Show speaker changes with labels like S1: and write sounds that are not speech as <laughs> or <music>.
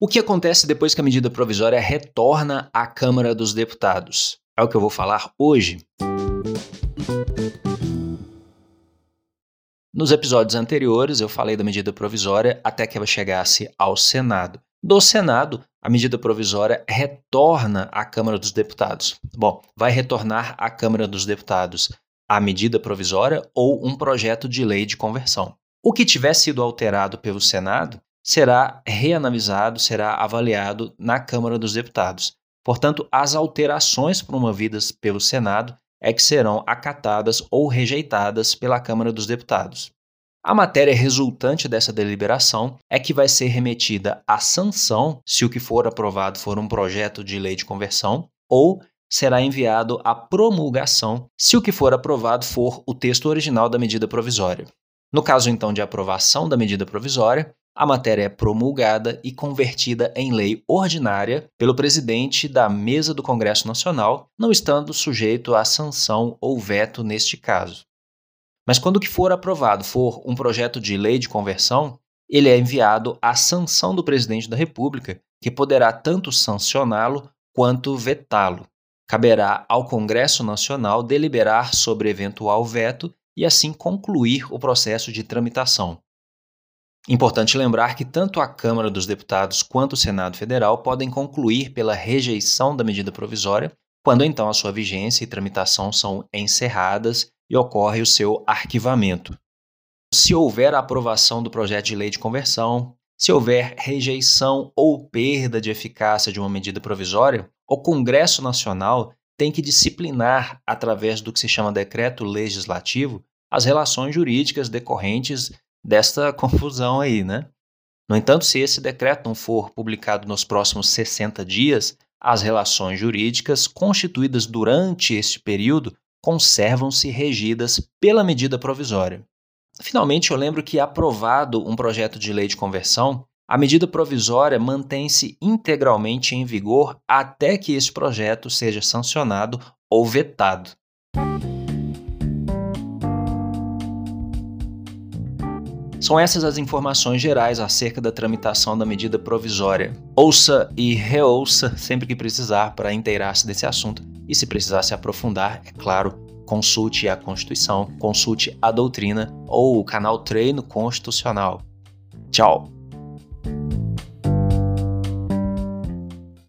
S1: O que acontece depois que a medida provisória retorna à Câmara dos Deputados? É o que eu vou falar hoje. Nos episódios anteriores, eu falei da medida provisória até que ela chegasse ao Senado. Do Senado, a medida provisória retorna à Câmara dos Deputados. Bom, vai retornar à Câmara dos Deputados a medida provisória ou um projeto de lei de conversão. O que tiver sido alterado pelo Senado será reanalisado, será avaliado na Câmara dos Deputados. Portanto, as alterações promovidas pelo Senado é que serão acatadas ou rejeitadas pela Câmara dos Deputados. A matéria resultante dessa deliberação é que vai ser remetida à sanção, se o que for aprovado for um projeto de lei de conversão, ou será enviado à promulgação, se o que for aprovado for o texto original da medida provisória. No caso, então, de aprovação da medida provisória, a matéria é promulgada e convertida em lei ordinária pelo presidente da mesa do Congresso Nacional, não estando sujeito à sanção ou veto neste caso. Mas quando o que for aprovado for um projeto de lei de conversão, ele é enviado à sanção do presidente da República, que poderá tanto sancioná-lo quanto vetá-lo. Caberá ao Congresso Nacional deliberar sobre eventual veto e assim concluir o processo de tramitação. Importante lembrar que tanto a Câmara dos Deputados quanto o Senado Federal podem concluir pela rejeição da medida provisória, quando então a sua vigência e tramitação são encerradas e ocorre o seu arquivamento. Se houver aprovação do projeto de lei de conversão, se houver rejeição ou perda de eficácia de uma medida provisória, o Congresso Nacional tem que disciplinar, através do que se chama decreto legislativo, as relações jurídicas decorrentes desta <laughs> confusão aí, né? No entanto, se esse decreto não for publicado nos próximos 60 dias, as relações jurídicas constituídas durante este período conservam-se regidas pela medida provisória. Finalmente, eu lembro que, aprovado um projeto de lei de conversão, a medida provisória mantém-se integralmente em vigor até que esse projeto seja sancionado ou vetado. São essas as informações gerais acerca da tramitação da medida provisória. Ouça e reouça sempre que precisar para inteirar-se desse assunto e, se precisar se aprofundar, é claro, consulte a Constituição, consulte a doutrina ou o canal Treino Constitucional. Tchau!